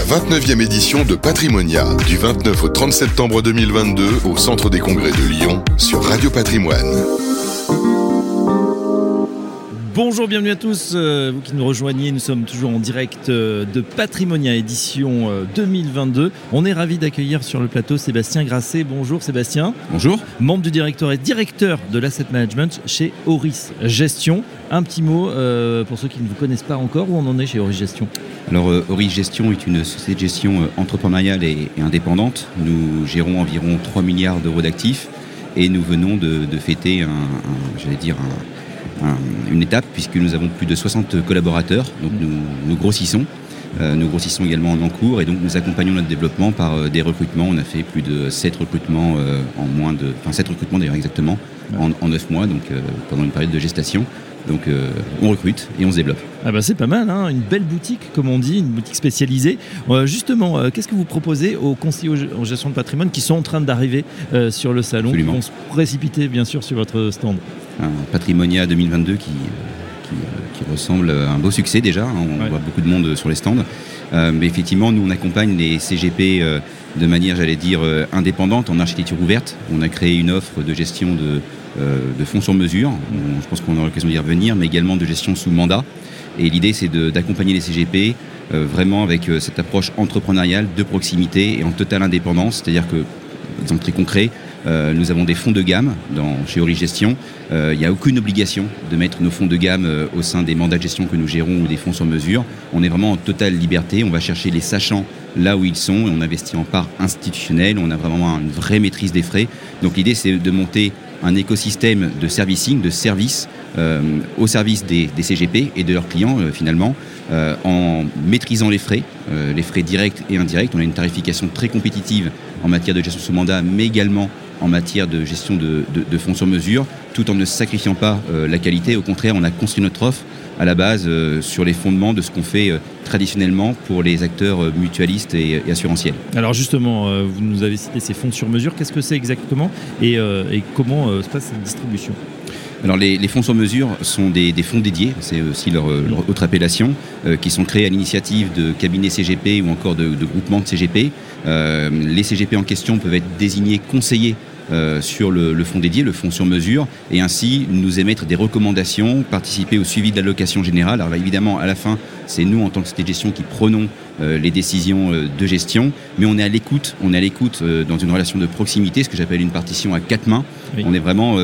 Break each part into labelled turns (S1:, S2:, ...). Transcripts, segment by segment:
S1: la 29e édition de Patrimonia, du 29 au 30 septembre 2022 au Centre des Congrès de Lyon sur Radio Patrimoine.
S2: Bonjour, bienvenue à tous. Euh, vous qui nous rejoignez, nous sommes toujours en direct euh, de Patrimonia édition 2022. Euh, On est ravi d'accueillir sur le plateau Sébastien Grasset. Bonjour Sébastien.
S3: Bonjour.
S2: Membre du directeur et directeur de l'asset management chez Auris Gestion. Un petit mot pour ceux qui ne vous connaissent pas encore, où on en est chez Auris Gestion
S3: Alors Auris Gestion est une société de gestion entrepreneuriale et, indépendante. Nous gérons environ 3 milliards d'euros d'actifs et nous venons de, fêter un j'allais dire un une étape puisque nous avons plus de 60 collaborateurs, donc nous, grossissons. Euh, nous grossissons également en encours et donc nous accompagnons notre développement par euh, des recrutements. On a fait plus de 7 recrutements euh, en moins de. Enfin 7 recrutements d'ailleurs exactement en, en, 9 mois, donc pendant une période de gestation. Donc on recrute et on se développe.
S2: Ah bah c'est pas mal, hein une belle boutique comme on dit, une boutique spécialisée. justement, qu'est-ce que vous proposez aux conseillers en gestion de patrimoine qui sont en train d'arriver sur le salon,
S3: qui
S2: vont se précipiter bien sûr sur votre stand?
S3: Un Patrimonia 2022 qui, qui, ressemble à un beau succès déjà. Hein. On voit beaucoup de monde sur les stands. Euh, mais effectivement, nous, on accompagne les CGP euh, de manière, j'allais dire, euh, indépendante, en architecture ouverte. On a créé une offre de gestion de, de fonds sur mesure. je pense qu'on aura l'occasion d'y revenir, mais également de gestion sous mandat. Et l'idée, c'est d'accompagner les CGP vraiment avec cette approche entrepreneuriale de proximité et en totale indépendance. C'est-à-dire que, exemple très concret, euh, nous avons des fonds de gamme dans, chez Origestion. Euh, il n'y a aucune obligation de mettre nos fonds de gamme euh, au sein des mandats de gestion que nous gérons ou des fonds sur mesure. On est vraiment en totale liberté. On va chercher les sachants là où ils sont et on investit en part institutionnelle. On a vraiment une vraie maîtrise des frais. Donc l'idée, c'est de monter un écosystème de servicing, de services au service des, CGP et de leurs clients finalement, en maîtrisant les frais, les frais directs et indirects. On a une tarification très compétitive en matière de gestion sous mandat, mais également en matière de gestion de, fonds sur mesure, tout en ne sacrifiant pas euh, la qualité. Au contraire, on a construit notre offre à la base euh, sur les fondements de ce qu'on fait euh, traditionnellement pour les acteurs mutualistes et, assurantiels.
S2: Alors justement, vous nous avez cité ces fonds sur mesure. Qu'est-ce que c'est exactement et, comment se passe cette distribution?
S3: Alors les, fonds sur mesure sont des, fonds dédiés, c'est aussi leur, autre appellation, qui sont créés à l'initiative de cabinets CGP ou encore de, de groupements de CGP. les CGP en question peuvent être désignés conseillers euh, sur le, fonds dédié, le fonds sur mesure, et ainsi nous émettre des recommandations, participer au suivi de l'allocation générale. Alors évidemment, à la fin, c'est nous en tant que société de gestion qui prenons euh, les décisions euh, de gestion, mais on est à l'écoute, on est à l'écoute dans une relation de proximité, ce que j'appelle une partition à quatre mains. On est vraiment,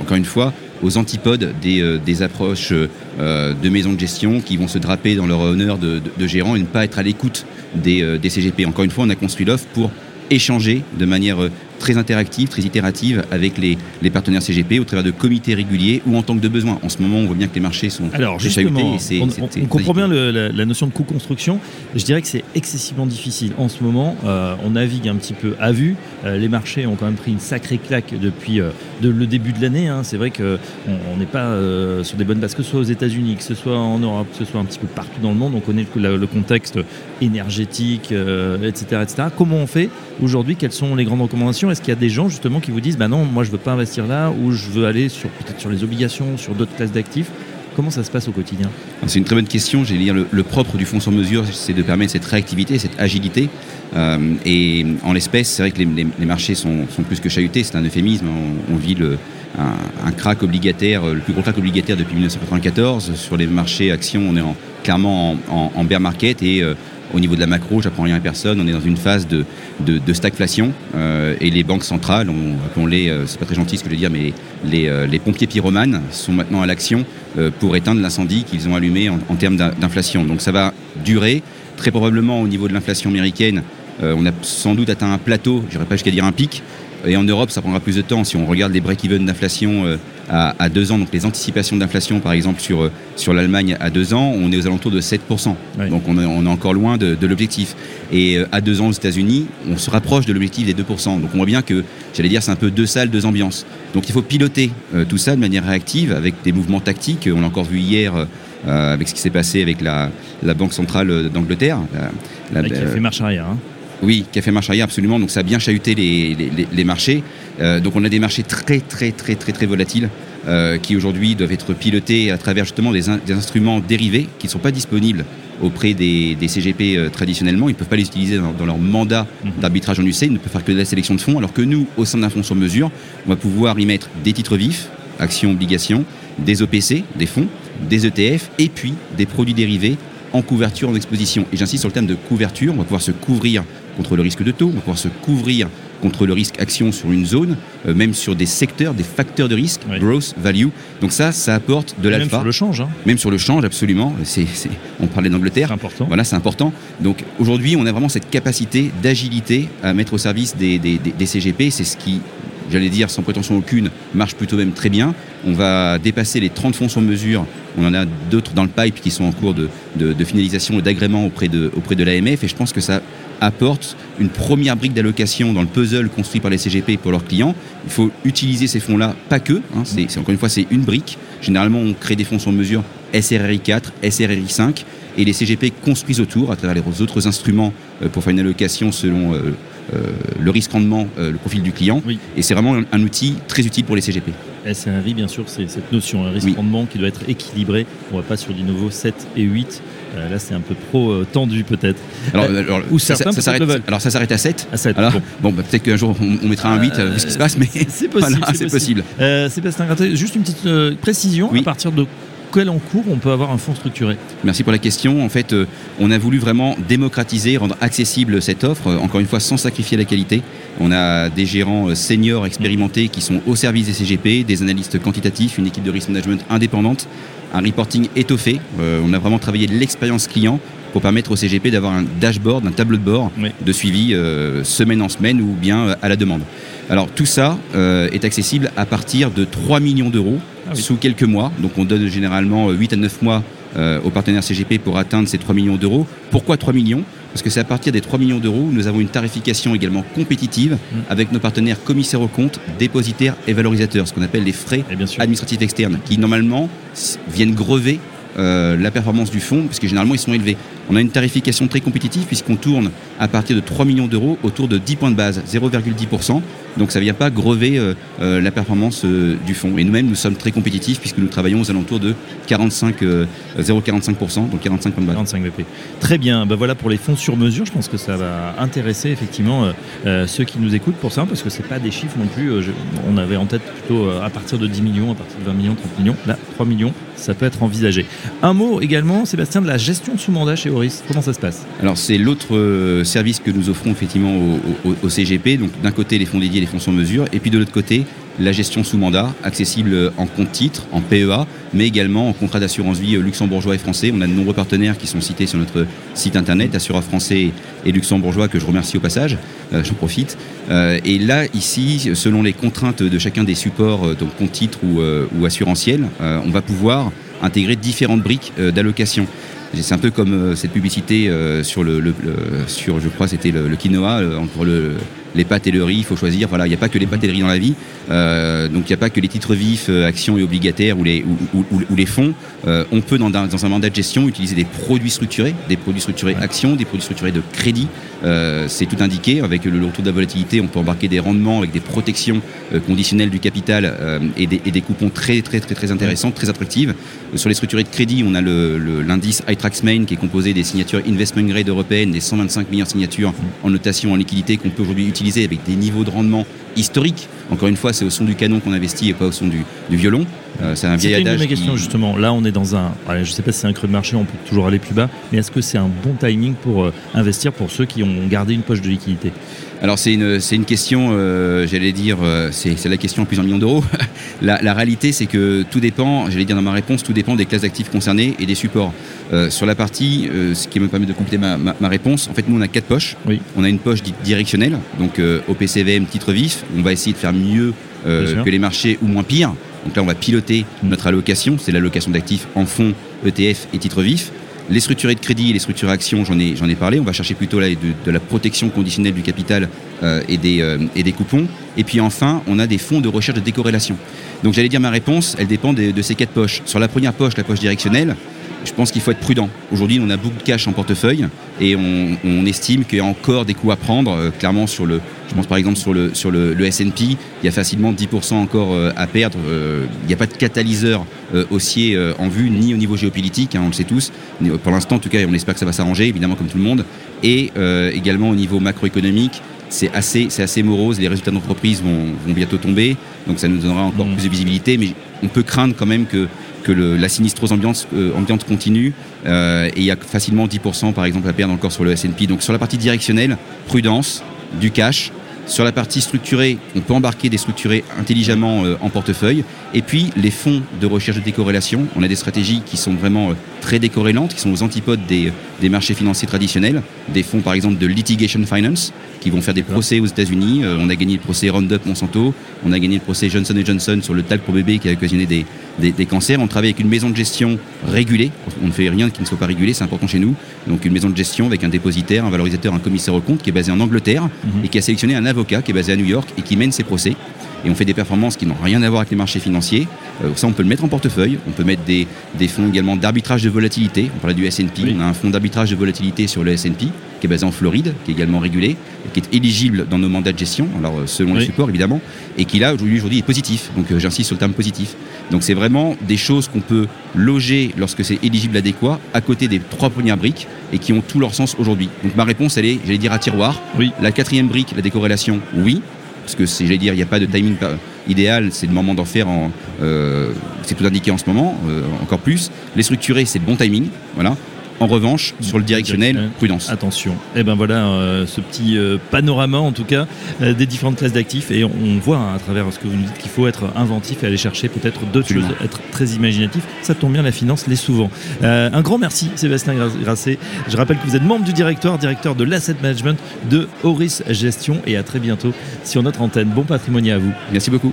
S3: encore une fois, aux antipodes des, approches de maisons de gestion qui vont se draper dans leur honneur de, gérant et ne pas être à l'écoute des, des CGP. Encore une fois, on a construit l'offre pour échanger de manière très interactive, très itérative avec les, partenaires CGP au travers de comités réguliers ou en tant que de besoin. En ce moment, on voit bien que les marchés sont
S2: Alors justement, on, comprend bien la, notion de co-construction. Je dirais que c'est excessivement difficile. En ce moment, euh, on navigue un petit peu à vue. Euh, les marchés ont quand même pris une sacrée claque depuis euh, le début de l'année. Hein. C'est vrai qu'on n'est pas sur des bonnes bases, que ce soit aux États-Unis, que ce soit en Europe, que ce soit un petit peu partout dans le monde. On connaît le, le contexte énergétique, etc., etc. Comment on fait aujourd'hui? Quelles sont les grandes recommandations? Est-ce qu'il y a des gens justement qui vous disent bah non, moi je veux pas investir là ou je veux aller sur peut-être sur les obligations, sur d'autres classes d'actifs? Comment ça se passe au quotidien?
S3: C'est une très bonne question. J'ai dire le, propre du fonds sur mesure, c'est de permettre cette réactivité, cette agilité. Euh, et en l'espèce, c'est vrai que les, marchés sont, plus que chahutés. C'est un euphémisme. On, vit le, un, crack obligataire, le plus gros crack obligataire depuis 1994. Sur les marchés actions, on est en, clairement en, bear market et euh, au niveau de la macro, j'apprends rien à personne, on est dans une phase de, stagflation euh, et les banques centrales, on, les, euh, c'est pas très gentil ce que je veux dire, mais les, euh, pompiers pyromanes sont maintenant à l'action pour éteindre l'incendie qu'ils ont allumé en, termes d'inflation. Donc ça va durer, très probablement au niveau de l'inflation américaine, on a sans doute atteint un plateau, je pas jusqu'à dire un pic, et en Europe, ça prendra plus de temps. Si on regarde les break-even d'inflation euh, à, deux ans, donc les anticipations d'inflation, par exemple, sur, euh, sur l'Allemagne à deux ans, on est aux alentours de 7%. Donc on est, on est, encore loin de, l'objectif. Et euh, à deux ans aux États-Unis, on se rapproche de l'objectif des 2%. Donc on voit bien que, j'allais dire, c'est un peu deux salles, deux ambiances. Donc il faut piloter tout ça de manière réactive avec des mouvements tactiques. On l'a encore vu hier. avec ce qui s'est passé avec la, la Banque centrale d'Angleterre.
S2: La, qui a fait marche arrière. Hein.
S3: Oui, qui a fait marche arrière absolument. Donc ça a bien chahuté les, marchés. Euh, donc on a des marchés très très très très très volatiles euh, qui aujourd'hui doivent être pilotés à travers justement des, instruments dérivés qui ne sont pas disponibles auprès des, CGP traditionnellement. Ils ne peuvent pas les utiliser dans, leur mandat mhm. d'arbitrage en UC. Ils ne peuvent faire que de la sélection de fonds. Alors que nous, au sein d'un fonds sur mesure, on va pouvoir y mettre des titres vifs, actions, obligations, des OPC, des fonds, des ETF et puis des produits dérivés en couverture, en exposition. Et j'insiste sur le thème de couverture. On va pouvoir se couvrir contre le risque de taux, on va pouvoir se couvrir contre le risque action sur une zone, euh, même sur des secteurs, des facteurs de risque, growth, value. Donc ça, ça apporte de l'alpha. Même
S2: sur le change. Hein.
S3: Même sur le change, absolument. C'est, on parlait d'Angleterre.
S2: C'est important.
S3: Voilà, c'est important. Donc aujourd'hui, on a vraiment cette capacité d'agilité à mettre au service des, des CGP. C'est ce qui j'allais dire sans prétention aucune, marche plutôt même très bien. On va dépasser les 30 fonds sur mesure. On en a d'autres dans le pipe qui sont en cours de, finalisation et d'agrément auprès de, auprès de l'AMF. Et je pense que ça apporte une première brique d'allocation dans le puzzle construit par les CGP pour leurs clients. Il faut utiliser ces fonds-là, pas que. Hein, c'est, encore une fois, c'est une brique. Généralement, on crée des fonds sur mesure SRRI 4, SRRI 5 et les CGP construisent autour à travers les autres instruments euh, pour faire une allocation selon euh, le risque rendement, euh, le profil du client. Et c'est vraiment un, outil très utile pour les CGP.
S2: SRI, bien sûr, c'est cette notion, un risque rendement qui doit être équilibré. On ne va pas sur du nouveau 7 et 8. Euh, là, c'est un peu trop tendu, peut-être.
S3: Alors, Ou ça, ça, s'arrête, alors, ça s'arrête à 7.
S2: À 7.
S3: Bon, bah, peut-être qu'un jour, on, mettra un 8, vu ce qui se passe, mais
S2: c'est possible. c'est possible. Sébastien juste une petite précision. À partir de quel encours on peut avoir un fonds structuré
S3: Merci pour la question. En fait, euh, on a voulu vraiment démocratiser, rendre accessible cette offre, euh, encore une fois sans sacrifier la qualité. On a des gérants euh, seniors expérimentés qui sont au service des CGP, des analystes quantitatifs, une équipe de risk management indépendante, un reporting étoffé. on a vraiment travaillé l'expérience client pour permettre au CGP d'avoir un dashboard, un tableau de bord de suivi semaine en semaine ou bien à la demande. Alors tout ça est accessible à partir de 3 millions d'euros ah sous quelques mois. Donc on donne généralement 8 à 9 mois euh, aux partenaires CGP pour atteindre ces 3 millions d'euros. Pourquoi 3 millions? Parce que c'est à partir des 3 millions d'euros nous avons une tarification également compétitive mm. avec nos partenaires commissaires aux comptes, dépositaires et valorisateurs, ce qu'on appelle les frais administratifs externes, qui normalement viennent grever euh, la performance du fonds, puisque généralement ils sont élevés. On a une tarification très compétitive puisqu'on tourne à partir de 3 millions d'euros autour de 10 points de base, 0,10%. Donc ça ne vient pas grever euh, euh, la performance euh, du fonds. Et nous-mêmes, nous sommes très compétitifs puisque nous travaillons aux alentours de 45, 0,45%, donc 45 points de base.
S2: 45 VP. Très bien. Ben voilà pour les fonds sur mesure. Je pense que ça va intéresser effectivement ceux qui nous écoutent pour ça, parce que ce pas des chiffres non plus. on avait en tête plutôt à partir de 10 millions, à partir de 20 millions, 30 millions. Là, 3 millions, ça peut être envisagé. Un mot également, Sébastien, de la gestion sous mandat chez Comment ça se passe
S3: Alors c'est l'autre service que nous offrons effectivement au, CGP. Donc d'un côté les fonds dédiés, les fonds sur mesure, et puis de l'autre côté la gestion sous mandat, accessible en compte titre, en PEA, mais également en contrat d'assurance vie luxembourgeois et français. On a de nombreux partenaires qui sont cités sur notre site internet, assureurs français et luxembourgeois, que je remercie au passage, euh, j'en profite. Euh, et là, ici, selon les contraintes de chacun des supports, euh, donc compte titre ou, ou assurantiel, on va pouvoir intégrer différentes briques d'allocation. C'est un peu comme cette publicité sur le, sur je crois c'était le, quinoa entre le, les pâtes et le riz, il faut choisir. Voilà, il n'y a pas que les pâtes et le riz dans la vie. Euh, donc il n'y a pas que les titres vifs, euh, actions et obligataires ou les, ou, les fonds. Euh, on peut dans, un mandat de gestion utiliser des produits structurés, des produits structurés actions, des produits structurés de crédit. C'est tout indiqué. Avec le retour de la volatilité, on peut embarquer des rendements avec des protections conditionnelles du capital et des, coupons très très très très intéressants, très attractives. Sur les structurés de crédit, on a l'indice le, Main qui est composé des signatures investment grade européennes, des 125 meilleures signatures en notation en liquidité qu'on peut aujourd'hui utiliser avec des niveaux de rendement historiques. Encore une fois, c'est au son du canon qu'on investit et pas au son du, violon.
S2: Euh, c'est un vieil adage. Une question justement. Là, on est dans un. je ne sais pas si c'est un creux de marché, on peut toujours aller plus bas, mais est-ce que c'est un bon timing pour euh, investir pour ceux qui ont gardé une poche de liquidité?
S3: Alors c'est une, une question, euh, j'allais dire, euh, c'est la question en plusieurs millions d'euros. la, réalité c'est que tout dépend, j'allais dire dans ma réponse, tout dépend des classes d'actifs concernées et des supports. Euh, sur la partie, ce qui me permet de compléter ma, ma, réponse, en fait nous on a quatre poches. Oui. On a une poche dite directionnelle, donc OPCVM, titre vif, on va essayer de faire mieux que les marchés ou moins pire. Donc là on va piloter notre allocation, c'est l'allocation d'actifs en fonds, ETF et titres vifs. Les structurés de crédit et les structures actions, j'en ai, parlé. On va chercher plutôt là de, la protection conditionnelle du capital euh, et, des, euh, et des coupons. Et puis enfin, on a des fonds de recherche de décorrélation. Donc j'allais dire ma réponse, elle dépend de, ces quatre poches. Sur la première poche, la poche directionnelle, je pense qu'il faut être prudent. Aujourd'hui, on a beaucoup de cash en portefeuille et on, estime qu'il y a encore des coups à prendre. Euh, clairement, sur le, je pense par exemple sur le, sur le, S&P, il y a facilement 10% encore euh, à perdre. Euh, il n'y a pas de catalyseur haussier en vue, ni au niveau géopolitique, hein, on le sait tous. Pour l'instant, en tout cas, on espère que ça va s'arranger, évidemment, comme tout le monde. Et également au niveau macroéconomique, c'est assez, c'est assez morose. Les résultats d'entreprise vont, vont bientôt tomber, donc ça nous donnera encore mmh. plus de visibilité. Mais on peut craindre quand même que que la sinistrose euh, ambiante continue euh, et il y a facilement 10% par exemple à perdre encore sur le S&P. Donc sur la partie directionnelle, prudence, du cash, sur la partie structurée, on peut embarquer des structurés intelligemment euh, en portefeuille. Et puis, les fonds de recherche de décorrélation, on a des stratégies qui sont vraiment très décorrélantes, qui sont aux antipodes des, des, marchés financiers traditionnels. Des fonds, par exemple, de litigation finance, qui vont faire des procès aux États-Unis. Euh, on a gagné le procès Roundup Monsanto, on a gagné le procès Johnson Johnson sur le talc pour bébé qui a occasionné des, des, des, cancers. On travaille avec une maison de gestion régulée. On ne fait rien qui ne soit pas régulé, c'est important chez nous. Donc, une maison de gestion avec un dépositaire, un valorisateur, un commissaire au compte qui est basé en Angleterre mhm. et qui a sélectionné un avocat qui est basé à New York et qui mène ses procès. Et on fait des performances qui n'ont rien à voir avec les marchés financiers. Euh, ça, on peut le mettre en portefeuille. On peut mettre des, des fonds également d'arbitrage de volatilité. On parlait du S&P. On a un fonds d'arbitrage de volatilité sur le S&P qui est basé en Floride, qui est également régulé, qui est éligible dans nos mandats de gestion, alors euh, selon le support évidemment, et qui là aujourd'hui est positif. Donc euh, j'insiste sur le terme positif. Donc c'est vraiment des choses qu'on peut loger lorsque c'est éligible adéquat à côté des trois premières briques et qui ont tout leur sens aujourd'hui. Donc ma réponse elle est, j'allais dire à tiroir.
S2: Oui.
S3: La quatrième brique, la décorrélation, oui, parce que j'allais dire, il n'y a pas de timing idéal, c'est le moment d'en faire en. Euh, c'est tout indiqué en ce moment, encore plus. Les structurer, c'est le bon timing, voilà. En revanche, sur le directionnel, prudence.
S2: Attention. Et eh ben voilà euh, ce petit euh, panorama en tout cas euh, des différentes classes d'actifs et on, voit hein, à travers ce que vous nous dites qu'il faut être inventif et aller chercher peut-être d'autres choses, être très imaginatif. Ça tombe bien, la finance l'est souvent. un grand merci Sébastien Grasset. Je rappelle que vous êtes membre du directoire, directeur de l'asset management de Horis Gestion et à très bientôt sur notre antenne. Bon patrimoine à vous.
S3: Merci beaucoup.